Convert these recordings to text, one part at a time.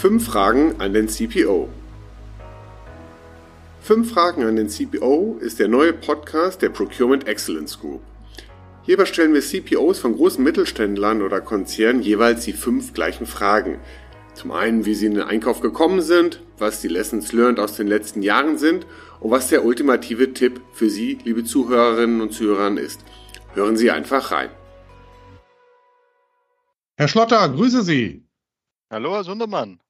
Fünf Fragen an den CPO. Fünf Fragen an den CPO ist der neue Podcast der Procurement Excellence Group. Hierbei stellen wir CPOs von großen Mittelständlern oder Konzernen jeweils die fünf gleichen Fragen. Zum einen, wie sie in den Einkauf gekommen sind, was die Lessons learned aus den letzten Jahren sind und was der ultimative Tipp für Sie, liebe Zuhörerinnen und Zuhörer, ist. Hören Sie einfach rein. Herr Schlotter, grüße Sie. Hallo, Herr Sundermann.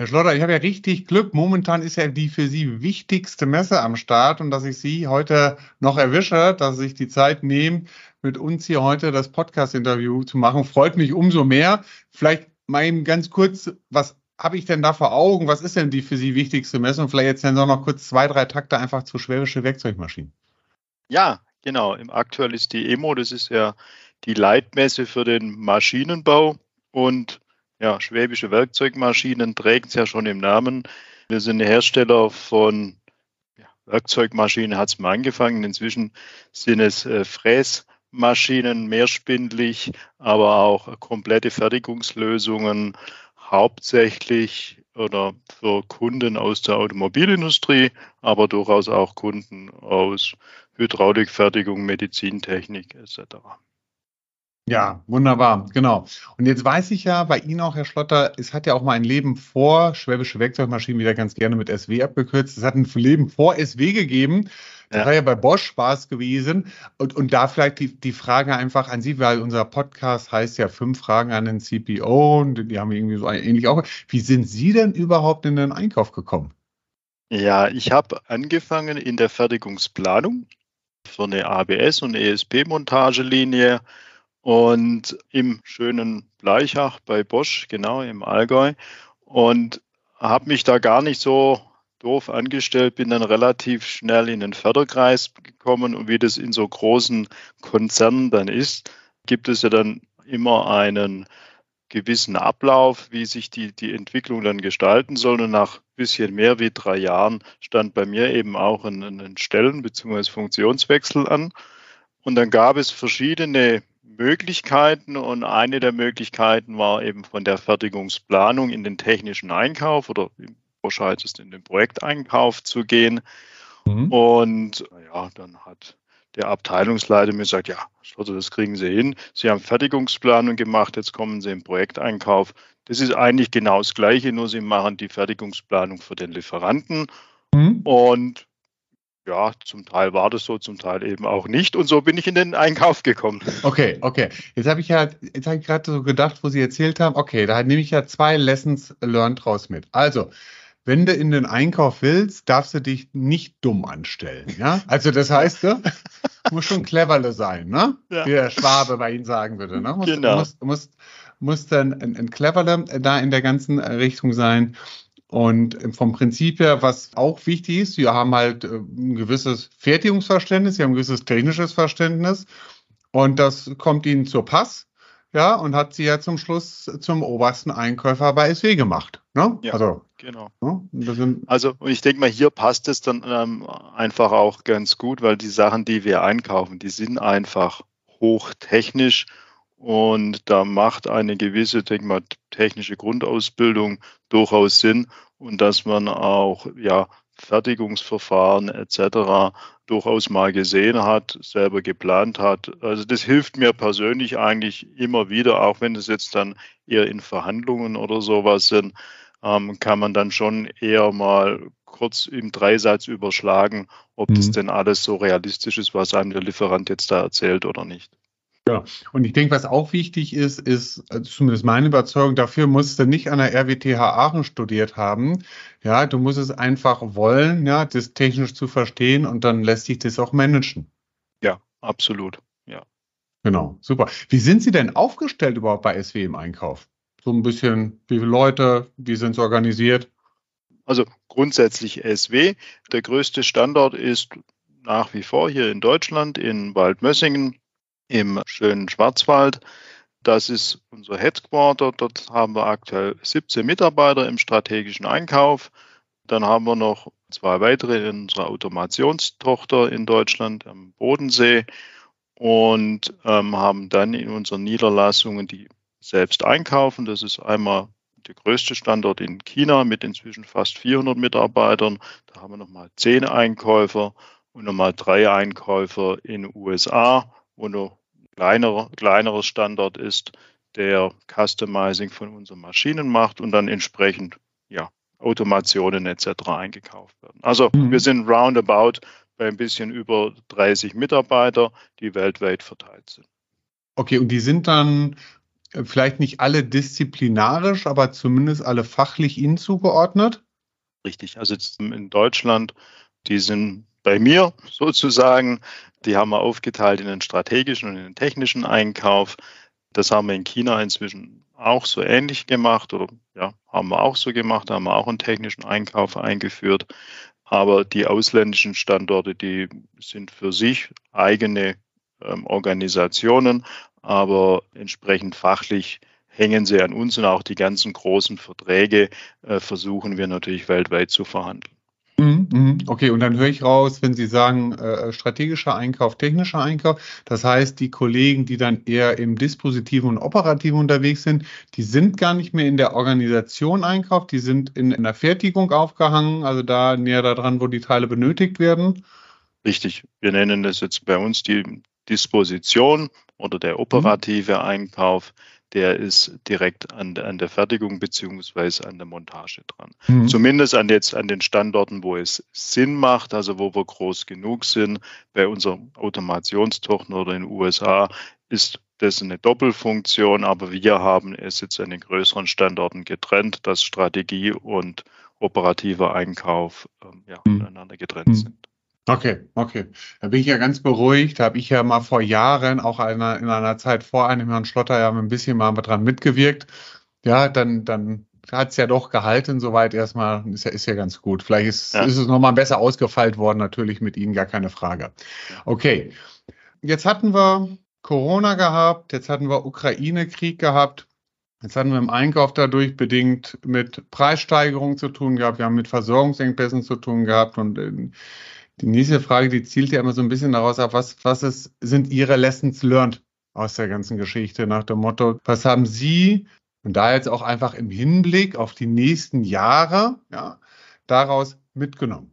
Herr Schlotter, ich habe ja richtig Glück. Momentan ist ja die für Sie wichtigste Messe am Start und dass ich Sie heute noch erwische, dass Sie sich die Zeit nehmen, mit uns hier heute das Podcast-Interview zu machen, freut mich umso mehr. Vielleicht mal eben ganz kurz, was habe ich denn da vor Augen? Was ist denn die für Sie wichtigste Messe? Und vielleicht jetzt dann noch kurz zwei, drei Takte einfach zu schwäbische Werkzeugmaschinen. Ja, genau. Im aktuell ist die EMO, das ist ja die Leitmesse für den Maschinenbau und ja, schwäbische Werkzeugmaschinen trägt es ja schon im Namen. Wir sind Hersteller von Werkzeugmaschinen, hat es mal angefangen. Inzwischen sind es äh, Fräsmaschinen, mehrspindlich, aber auch komplette Fertigungslösungen, hauptsächlich oder für Kunden aus der Automobilindustrie, aber durchaus auch Kunden aus Hydraulikfertigung, Medizintechnik etc. Ja, wunderbar, genau. Und jetzt weiß ich ja bei Ihnen auch, Herr Schlotter, es hat ja auch mal ein Leben vor Schwäbische Werkzeugmaschinen wieder ganz gerne mit SW abgekürzt. Es hat ein Leben vor SW gegeben. Das ja. war ja bei Bosch Spaß gewesen. Und, und da vielleicht die, die Frage einfach an Sie, weil unser Podcast heißt ja fünf Fragen an den CPO und die haben irgendwie so ähnlich auch. Wie sind Sie denn überhaupt in den Einkauf gekommen? Ja, ich habe angefangen in der Fertigungsplanung für eine ABS- und ESP-Montagelinie und im schönen Bleichach bei Bosch, genau im Allgäu. Und habe mich da gar nicht so doof angestellt, bin dann relativ schnell in den Förderkreis gekommen und wie das in so großen Konzernen dann ist, gibt es ja dann immer einen gewissen Ablauf, wie sich die, die Entwicklung dann gestalten soll. Und nach bisschen mehr wie drei Jahren stand bei mir eben auch ein, ein Stellen- bzw. Funktionswechsel an. Und dann gab es verschiedene Möglichkeiten und eine der Möglichkeiten war eben von der Fertigungsplanung in den technischen Einkauf oder wahrscheinlich ist in den Projekteinkauf zu gehen. Mhm. Und ja, dann hat der Abteilungsleiter mir gesagt, ja, das kriegen Sie hin. Sie haben Fertigungsplanung gemacht, jetzt kommen Sie im Projekteinkauf. Das ist eigentlich genau das Gleiche, nur Sie machen die Fertigungsplanung für den Lieferanten. Mhm. Und ja, zum Teil war das so, zum Teil eben auch nicht. Und so bin ich in den Einkauf gekommen. Okay, okay. Jetzt habe ich ja, jetzt habe ich gerade so gedacht, wo Sie erzählt haben, okay, da nehme ich ja zwei Lessons learned raus mit. Also, wenn du in den Einkauf willst, darfst du dich nicht dumm anstellen. Ja? Also das heißt, du musst schon cleverle sein, ne? Ja. Wie der Schwabe bei Ihnen sagen würde. Ne? Musst, genau. Musst, musst, musst dann ein, ein cleverle da in der ganzen Richtung sein. Und vom Prinzip her, was auch wichtig ist, wir haben halt äh, ein gewisses Fertigungsverständnis, wir haben ein gewisses technisches Verständnis und das kommt ihnen zur Pass. Ja, und hat sie ja zum Schluss zum obersten Einkäufer bei SW gemacht. Ne? Ja, also, genau. Ne? also, und ich denke mal, hier passt es dann ähm, einfach auch ganz gut, weil die Sachen, die wir einkaufen, die sind einfach hochtechnisch und da macht eine gewisse, denke mal, technische Grundausbildung durchaus Sinn und dass man auch ja, Fertigungsverfahren etc. durchaus mal gesehen hat, selber geplant hat. Also das hilft mir persönlich eigentlich immer wieder, auch wenn es jetzt dann eher in Verhandlungen oder sowas sind, ähm, kann man dann schon eher mal kurz im Dreisatz überschlagen, ob mhm. das denn alles so realistisch ist, was einem der Lieferant jetzt da erzählt oder nicht. Ja, und ich denke, was auch wichtig ist, ist also zumindest meine Überzeugung, dafür musst du nicht an der RWTH Aachen studiert haben. Ja, du musst es einfach wollen, ja, das technisch zu verstehen und dann lässt sich das auch managen. Ja, absolut. Ja. Genau, super. Wie sind Sie denn aufgestellt überhaupt bei SW im Einkauf? So ein bisschen, wie viele Leute, wie sind es organisiert? Also grundsätzlich SW. Der größte Standort ist nach wie vor hier in Deutschland in Waldmössingen im schönen Schwarzwald. Das ist unser Headquarter. Dort haben wir aktuell 17 Mitarbeiter im strategischen Einkauf. Dann haben wir noch zwei weitere in unserer Automationstochter in Deutschland am Bodensee und ähm, haben dann in unseren Niederlassungen, die selbst einkaufen. Das ist einmal der größte Standort in China mit inzwischen fast 400 Mitarbeitern. Da haben wir nochmal zehn Einkäufer und nochmal drei Einkäufer in den USA, wo noch kleinerer, kleinerer Standort ist, der Customizing von unseren Maschinen macht und dann entsprechend ja, Automationen etc. eingekauft werden. Also mhm. wir sind roundabout bei ein bisschen über 30 Mitarbeiter, die weltweit verteilt sind. Okay, und die sind dann äh, vielleicht nicht alle disziplinarisch, aber zumindest alle fachlich Ihnen zugeordnet? Richtig, also in Deutschland, die sind bei mir sozusagen, die haben wir aufgeteilt in den strategischen und in den technischen Einkauf. Das haben wir in China inzwischen auch so ähnlich gemacht oder ja, haben wir auch so gemacht, da haben wir auch einen technischen Einkauf eingeführt. Aber die ausländischen Standorte, die sind für sich eigene ähm, Organisationen, aber entsprechend fachlich hängen sie an uns und auch die ganzen großen Verträge äh, versuchen wir natürlich weltweit zu verhandeln. Mhm, mhm. Okay, und dann höre ich raus, wenn Sie sagen, äh, strategischer Einkauf, technischer Einkauf, das heißt, die Kollegen, die dann eher im Dispositiven und Operativen unterwegs sind, die sind gar nicht mehr in der Organisation Einkauf, die sind in, in der Fertigung aufgehangen, also da näher daran, wo die Teile benötigt werden. Richtig, wir nennen das jetzt bei uns die Disposition oder der operative mhm. Einkauf der ist direkt an, an der Fertigung beziehungsweise an der Montage dran. Mhm. Zumindest an, jetzt, an den Standorten, wo es Sinn macht, also wo wir groß genug sind. Bei unserer Automationstochter oder in den USA ist das eine Doppelfunktion, aber wir haben es jetzt an den größeren Standorten getrennt, dass Strategie und operativer Einkauf ähm, ja, mhm. voneinander getrennt mhm. sind. Okay, okay. Da bin ich ja ganz beruhigt. Da habe ich ja mal vor Jahren, auch einer, in einer Zeit vor einem Herrn Schlotter, ja ein bisschen mal dran mitgewirkt. Ja, dann, dann hat es ja doch gehalten, soweit erstmal. Ist ja, ist ja ganz gut. Vielleicht ist, ja. ist es nochmal besser ausgefeilt worden, natürlich mit Ihnen, gar keine Frage. Okay. Jetzt hatten wir Corona gehabt, jetzt hatten wir Ukraine-Krieg gehabt. Jetzt hatten wir im Einkauf dadurch bedingt mit Preissteigerungen zu tun gehabt, wir haben mit Versorgungsengpässen zu tun gehabt und in, die nächste Frage, die zielt ja immer so ein bisschen daraus ab, was, was ist, sind Ihre Lessons learned aus der ganzen Geschichte nach dem Motto, was haben Sie und da jetzt auch einfach im Hinblick auf die nächsten Jahre ja, daraus mitgenommen?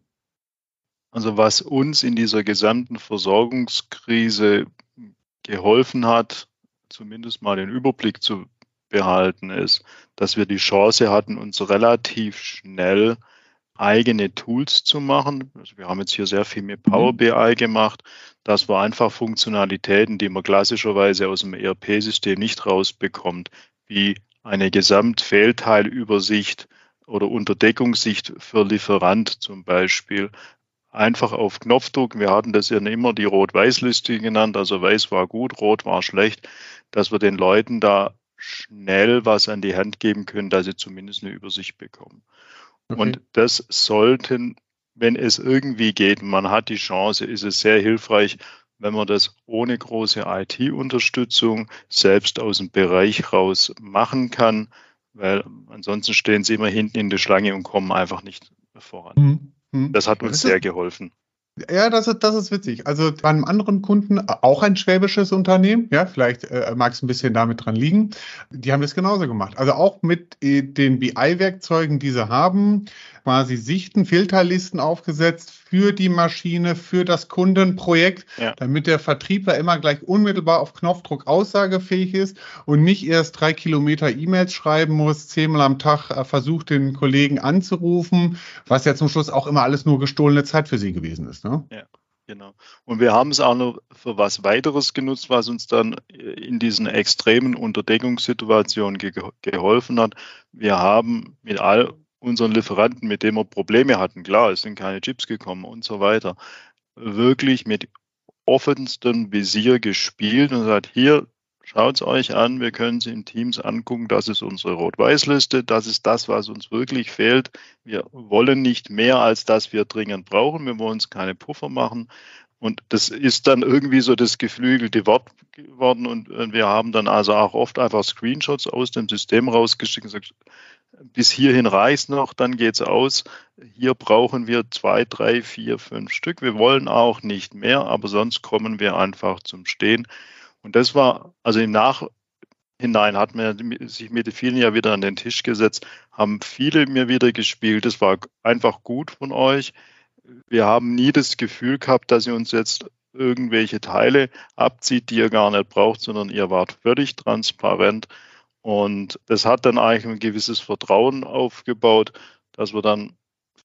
Also was uns in dieser gesamten Versorgungskrise geholfen hat, zumindest mal den Überblick zu behalten, ist, dass wir die Chance hatten, uns relativ schnell eigene Tools zu machen. Also wir haben jetzt hier sehr viel mit mhm. Power BI gemacht. Das war einfach Funktionalitäten, die man klassischerweise aus dem ERP-System nicht rausbekommt, wie eine Gesamtfehlteilübersicht oder Unterdeckungssicht für Lieferant zum Beispiel. Einfach auf Knopfdruck. Wir hatten das ja immer die Rot-Weiß-Liste genannt. Also weiß war gut, rot war schlecht, dass wir den Leuten da schnell was an die Hand geben können, dass sie zumindest eine Übersicht bekommen. Okay. Und das sollten, wenn es irgendwie geht, man hat die Chance, ist es sehr hilfreich, wenn man das ohne große IT-Unterstützung selbst aus dem Bereich raus machen kann, weil ansonsten stehen sie immer hinten in der Schlange und kommen einfach nicht voran. Mhm. mhm. Das hat uns sehr geholfen. Ja, das ist, das ist witzig. Also bei einem anderen Kunden, auch ein schwäbisches Unternehmen, ja, vielleicht äh, mag es ein bisschen damit dran liegen, die haben das genauso gemacht. Also auch mit äh, den BI-Werkzeugen, die sie haben, quasi Sichten, Filterlisten aufgesetzt für die Maschine, für das Kundenprojekt, ja. damit der Vertriebler immer gleich unmittelbar auf Knopfdruck aussagefähig ist und nicht erst drei Kilometer E-Mails schreiben muss, zehnmal am Tag äh, versucht, den Kollegen anzurufen, was ja zum Schluss auch immer alles nur gestohlene Zeit für sie gewesen ist. Ne? Ja. Genau. Und wir haben es auch noch für was weiteres genutzt, was uns dann in diesen extremen Unterdeckungssituationen ge geholfen hat. Wir haben mit all unseren Lieferanten, mit denen wir Probleme hatten, klar, es sind keine Chips gekommen und so weiter, wirklich mit offenstem Visier gespielt und sagt, hier, schaut es euch an, wir können sie in Teams angucken, das ist unsere Rot-Weiß-Liste, das ist das, was uns wirklich fehlt. Wir wollen nicht mehr, als das wir dringend brauchen, wir wollen uns keine Puffer machen. Und das ist dann irgendwie so das geflügelte Wort geworden. Und wir haben dann also auch oft einfach Screenshots aus dem System rausgeschickt und gesagt, bis hierhin reicht noch, dann geht's aus. Hier brauchen wir zwei, drei, vier, fünf Stück. Wir wollen auch nicht mehr, aber sonst kommen wir einfach zum Stehen. Und das war, also im Nachhinein hinein hat mir sich mit vielen ja wieder an den Tisch gesetzt, haben viele mir wieder gespielt. Es war einfach gut von euch. Wir haben nie das Gefühl gehabt, dass ihr uns jetzt irgendwelche Teile abzieht, die ihr gar nicht braucht, sondern ihr wart völlig transparent. Und das hat dann eigentlich ein gewisses Vertrauen aufgebaut, dass wir dann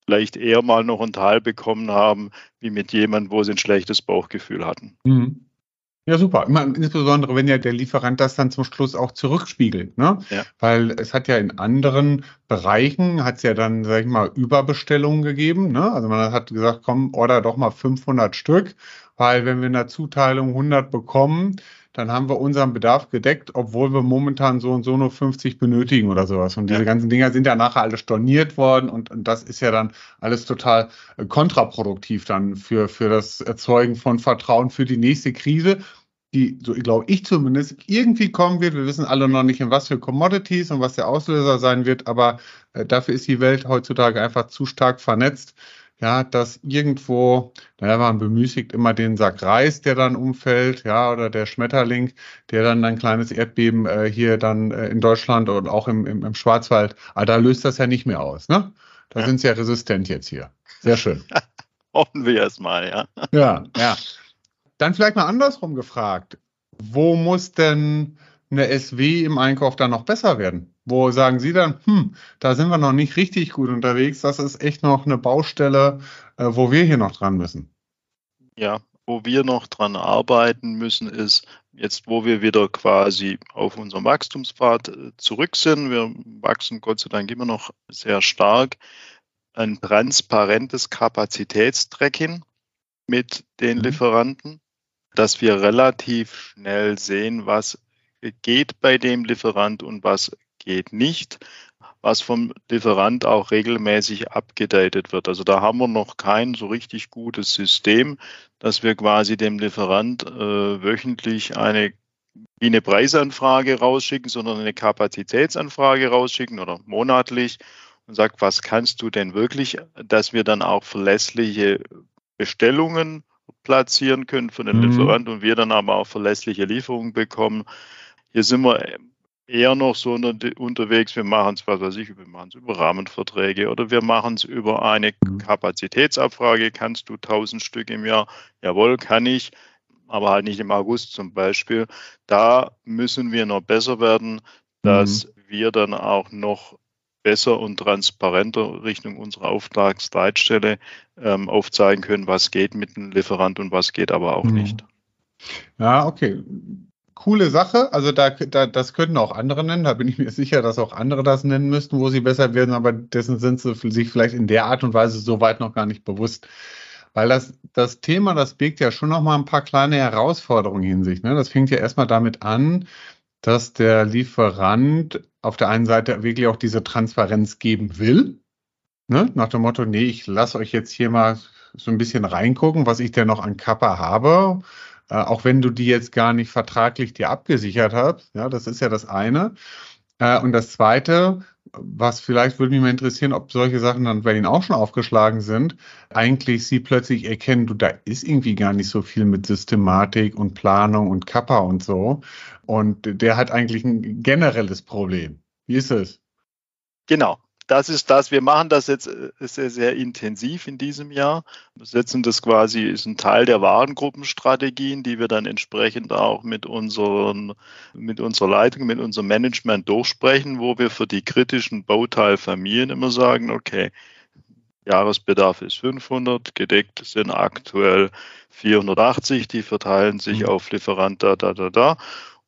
vielleicht eher mal noch ein Teil bekommen haben, wie mit jemandem, wo sie ein schlechtes Bauchgefühl hatten. Mhm. Ja, super. Insbesondere, wenn ja der Lieferant das dann zum Schluss auch zurückspiegelt. Ne? Ja. Weil es hat ja in anderen Bereichen, hat es ja dann, sag ich mal, Überbestellungen gegeben. Ne? Also man hat gesagt, komm, order doch mal 500 Stück, weil wenn wir in der Zuteilung 100 bekommen, dann haben wir unseren Bedarf gedeckt, obwohl wir momentan so und so nur 50 benötigen oder sowas. Und diese ja. ganzen Dinger sind ja nachher alle storniert worden und, und, das ist ja dann alles total äh, kontraproduktiv dann für, für das Erzeugen von Vertrauen für die nächste Krise, die, so glaube ich zumindest, irgendwie kommen wird. Wir wissen alle noch nicht, in was für Commodities und was der Auslöser sein wird, aber äh, dafür ist die Welt heutzutage einfach zu stark vernetzt ja, dass irgendwo, naja, man bemüßigt immer den Sack Reis, der dann umfällt, ja, oder der Schmetterling, der dann ein kleines Erdbeben äh, hier dann äh, in Deutschland und auch im, im, im Schwarzwald, aber da löst das ja nicht mehr aus, ne? Da ja. sind sie ja resistent jetzt hier. Sehr schön. Hoffen wir es mal, ja. Ja, ja. Dann vielleicht mal andersrum gefragt. Wo muss denn eine SW im Einkauf dann noch besser werden? Wo sagen Sie dann, hm, da sind wir noch nicht richtig gut unterwegs, das ist echt noch eine Baustelle, äh, wo wir hier noch dran müssen? Ja, wo wir noch dran arbeiten müssen, ist jetzt, wo wir wieder quasi auf unserem Wachstumspfad äh, zurück sind. Wir wachsen Gott sei Dank immer noch sehr stark. Ein transparentes Kapazitätstracking mit den mhm. Lieferanten, dass wir relativ schnell sehen, was geht bei dem Lieferant und was geht nicht, was vom Lieferant auch regelmäßig abgedatet wird. Also da haben wir noch kein so richtig gutes System, dass wir quasi dem Lieferant äh, wöchentlich eine wie eine Preisanfrage rausschicken, sondern eine Kapazitätsanfrage rausschicken oder monatlich und sagt, was kannst du denn wirklich, dass wir dann auch verlässliche Bestellungen platzieren können für den mhm. Lieferant und wir dann aber auch verlässliche Lieferungen bekommen. Hier sind wir eher noch so unterwegs, wir machen es, was weiß ich, wir machen es über Rahmenverträge oder wir machen es über eine mhm. Kapazitätsabfrage. Kannst du 1000 Stück im Jahr? Jawohl, kann ich, aber halt nicht im August zum Beispiel. Da müssen wir noch besser werden, dass mhm. wir dann auch noch besser und transparenter Richtung unserer Auftragsleitstelle ähm, aufzeigen können, was geht mit dem Lieferant und was geht aber auch mhm. nicht. Ja, okay coole Sache. Also da, da, das könnten auch andere nennen. Da bin ich mir sicher, dass auch andere das nennen müssten, wo sie besser werden, aber dessen sind sie sich vielleicht in der Art und Weise so weit noch gar nicht bewusst. Weil das, das Thema, das birgt ja schon noch mal ein paar kleine Herausforderungen in sich. Ne? Das fängt ja erstmal damit an, dass der Lieferant auf der einen Seite wirklich auch diese Transparenz geben will. Ne? Nach dem Motto, nee, ich lasse euch jetzt hier mal so ein bisschen reingucken, was ich denn noch an Kappa habe äh, auch wenn du die jetzt gar nicht vertraglich dir abgesichert hast. Ja, das ist ja das eine. Äh, und das zweite, was vielleicht würde mich mal interessieren, ob solche Sachen dann bei Ihnen auch schon aufgeschlagen sind, eigentlich Sie plötzlich erkennen, du, da ist irgendwie gar nicht so viel mit Systematik und Planung und Kappa und so. Und der hat eigentlich ein generelles Problem. Wie ist es? Genau das ist das. Wir machen das jetzt äh, sehr, sehr intensiv in diesem Jahr. Wir setzen das quasi, ist ein Teil der Warengruppenstrategien, die wir dann entsprechend auch mit, unseren, mit unserer Leitung, mit unserem Management durchsprechen, wo wir für die kritischen Bauteilfamilien immer sagen, okay, Jahresbedarf ist 500, gedeckt sind aktuell 480, die verteilen sich mhm. auf Lieferant da, da, da, da.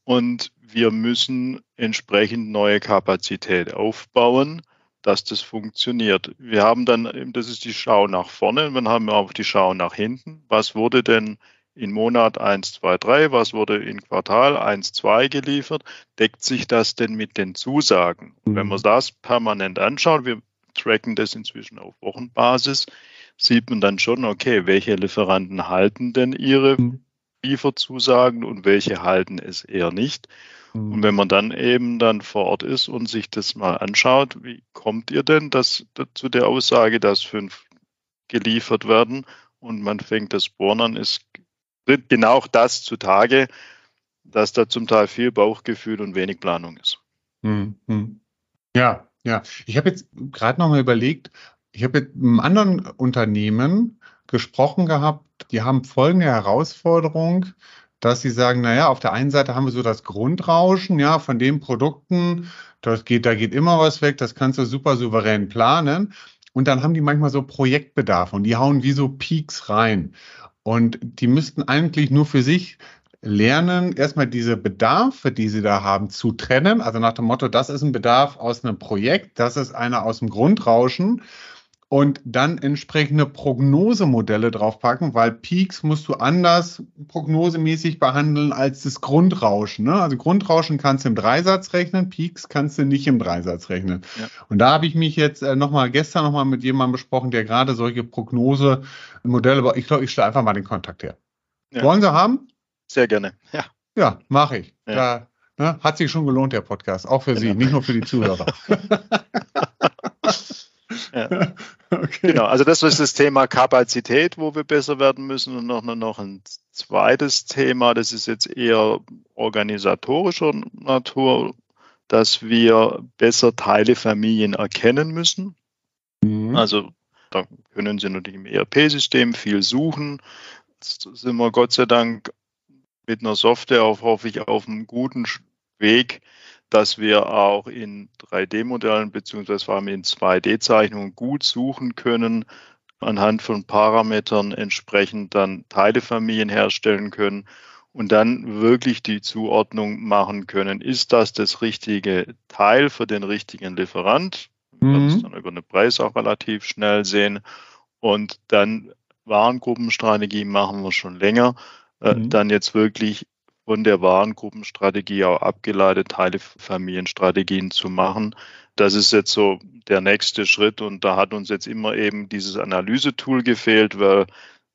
Und wir müssen entsprechend neue Kapazität aufbauen dass das funktioniert. Wir haben dann, das ist die Schau nach vorne, dann haben wir auch die Schau nach hinten. Was wurde denn in Monat 1, 2, 3, was wurde in Quartal 1, 2 geliefert? Deckt sich das denn mit den Zusagen? Mhm. Wenn man das permanent anschaut, wir tracken das inzwischen auf Wochenbasis, sieht man dann schon, okay, welche Lieferanten halten denn ihre mhm. Lieferzusagen und welche halten es eher nicht. Und mhm. wenn man dann eben dann vor Ort ist und sich das mal anschaut, wie kommt ihr denn das, zu der Aussage, dass fünf geliefert werden und man fängt das Bohren an, ist genau das zutage, dass da zum Teil viel Bauchgefühl und wenig Planung ist. Hm, hm. Ja, ja. Ich habe jetzt gerade noch mal überlegt, ich habe mit einem anderen Unternehmen gesprochen gehabt, die haben folgende Herausforderung, dass sie sagen, naja, auf der einen Seite haben wir so das Grundrauschen, ja, von den Produkten, das geht, da geht immer was weg, das kannst du super souverän planen. Und dann haben die manchmal so Projektbedarf und die hauen wie so Peaks rein. Und die müssten eigentlich nur für sich lernen, erstmal diese Bedarfe, die sie da haben, zu trennen. Also nach dem Motto, das ist ein Bedarf aus einem Projekt, das ist einer aus dem Grundrauschen und dann entsprechende Prognosemodelle draufpacken, weil Peaks musst du anders prognosemäßig behandeln als das Grundrauschen. Ne? Also Grundrauschen kannst du im Dreisatz rechnen, Peaks kannst du nicht im Dreisatz rechnen. Ja. Und da habe ich mich jetzt äh, nochmal gestern nochmal mit jemandem besprochen, der gerade solche Prognosemodelle, ich glaube, ich stelle einfach mal den Kontakt her. Ja. Wollen Sie haben? Sehr gerne, ja. Ja, mache ich. Ja. Da, ne, hat sich schon gelohnt, der Podcast, auch für genau. Sie, nicht nur für die Zuhörer. Ja. Okay. Genau, also das ist das Thema Kapazität, wo wir besser werden müssen. Und noch, noch ein zweites Thema, das ist jetzt eher organisatorischer Natur, dass wir besser Teilefamilien erkennen müssen. Mhm. Also da können Sie natürlich im ERP-System viel suchen. Jetzt sind wir Gott sei Dank mit einer Software, auf, hoffe ich, auf einem guten Weg, dass wir auch in 3D-Modellen beziehungsweise vor allem in 2D-Zeichnungen gut suchen können, anhand von Parametern entsprechend dann Teilefamilien herstellen können und dann wirklich die Zuordnung machen können. Ist das das richtige Teil für den richtigen Lieferant? Mhm. Wir das dann über den Preis auch relativ schnell sehen. Und dann Warengruppenstrategie machen wir schon länger. Äh, mhm. Dann jetzt wirklich von der Warengruppenstrategie auch abgeleitet, Teilefamilienstrategien zu machen. Das ist jetzt so der nächste Schritt und da hat uns jetzt immer eben dieses Analysetool gefehlt, weil,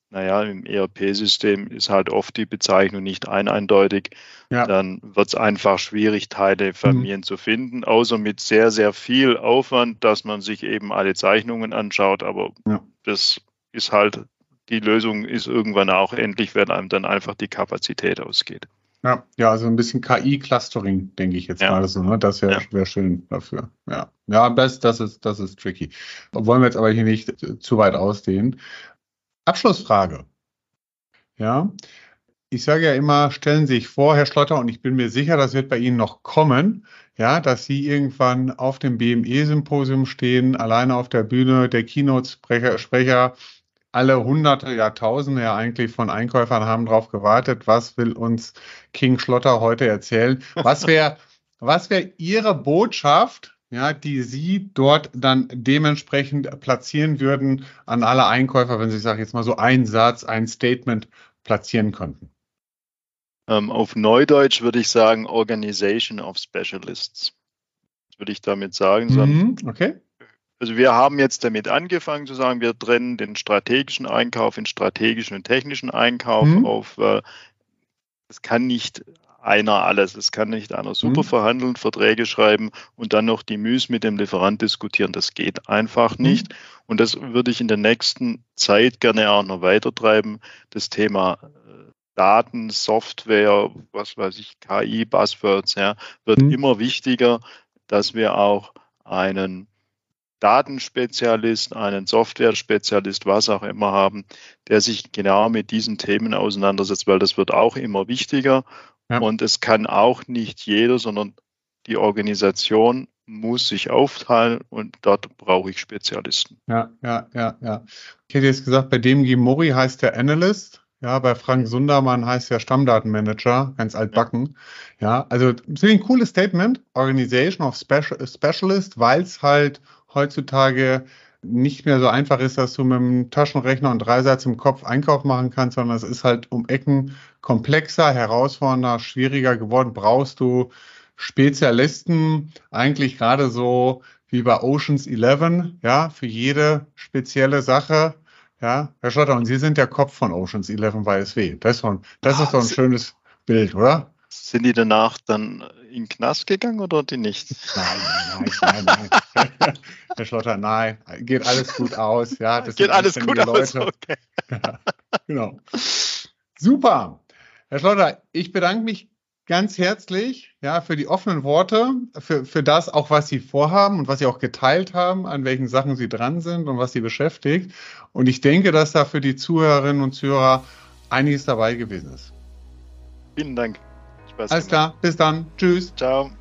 naja, im ERP-System ist halt oft die Bezeichnung nicht eindeutig. Ja. Dann wird es einfach schwierig, Teilefamilien mhm. zu finden, außer mit sehr, sehr viel Aufwand, dass man sich eben alle Zeichnungen anschaut. Aber ja. das ist halt die Lösung ist irgendwann auch endlich, wenn einem dann einfach die Kapazität ausgeht. Ja, ja, also ein bisschen KI-Clustering, denke ich jetzt ja. gerade so, ne? Das wäre ja. wär schön dafür. Ja, ja, das, das ist, das ist tricky. Wollen wir jetzt aber hier nicht zu weit ausdehnen. Abschlussfrage. Ja, ich sage ja immer, stellen Sie sich vor, Herr Schlotter, und ich bin mir sicher, das wird bei Ihnen noch kommen, ja, dass Sie irgendwann auf dem BME-Symposium stehen, alleine auf der Bühne, der Keynote-Sprecher, Sprecher, alle Hunderte, Jahrtausende ja eigentlich von Einkäufern haben darauf gewartet, was will uns King Schlotter heute erzählen? Was wäre was wäre Ihre Botschaft, ja, die Sie dort dann dementsprechend platzieren würden an alle Einkäufer, wenn Sie, sage jetzt mal so einen Satz, ein Statement platzieren könnten? Ähm, auf Neudeutsch würde ich sagen Organization of Specialists. Das würde ich damit sagen. Mhm, okay. Also wir haben jetzt damit angefangen zu sagen, wir trennen den strategischen Einkauf in strategischen und technischen Einkauf mhm. auf. Es kann nicht einer alles. Es kann nicht einer super mhm. verhandeln, Verträge schreiben und dann noch die Müs mit dem Lieferant diskutieren. Das geht einfach mhm. nicht. Und das würde ich in der nächsten Zeit gerne auch noch weiter treiben. Das Thema äh, Daten, Software, was weiß ich, KI, Buzzwords, ja, wird mhm. immer wichtiger, dass wir auch einen Datenspezialist, einen Software-Spezialist, was auch immer haben, der sich genau mit diesen Themen auseinandersetzt, weil das wird auch immer wichtiger. Ja. Und es kann auch nicht jeder, sondern die Organisation muss sich aufteilen und dort brauche ich Spezialisten. Ja, ja, ja, ja. Ich hätte jetzt gesagt, bei dem Mori heißt der Analyst. Ja, bei Frank Sundermann heißt der Stammdatenmanager, ganz altbacken. Ja, ja also ein cooles Statement, Organization of Special, Specialist, weil es halt heutzutage nicht mehr so einfach ist, dass du mit einem Taschenrechner und Dreisatz im Kopf Einkauf machen kannst, sondern es ist halt um Ecken komplexer, herausfordernder, schwieriger geworden. Brauchst du Spezialisten, eigentlich gerade so wie bei Oceans 11, ja, für jede spezielle Sache. Ja, Herr Schotter, und Sie sind der Kopf von Oceans 11 bei SW. Das ist doch, das ist doch ein schönes Bild, oder? Sind die danach dann in den Knast gegangen oder die nicht? Nein, nein, nein, nein. nein. Herr Schlotter, nein, geht alles gut aus. Ja, das geht alles gut Leute. aus. Okay. Ja, genau. Super. Herr Schlotter, ich bedanke mich ganz herzlich, ja, für die offenen Worte, für, für das auch, was Sie vorhaben und was Sie auch geteilt haben, an welchen Sachen Sie dran sind und was Sie beschäftigt. Und ich denke, dass da für die Zuhörerinnen und Zuhörer einiges dabei gewesen ist. Vielen Dank. Alles klar, bis dann. Tschüss. Ciao.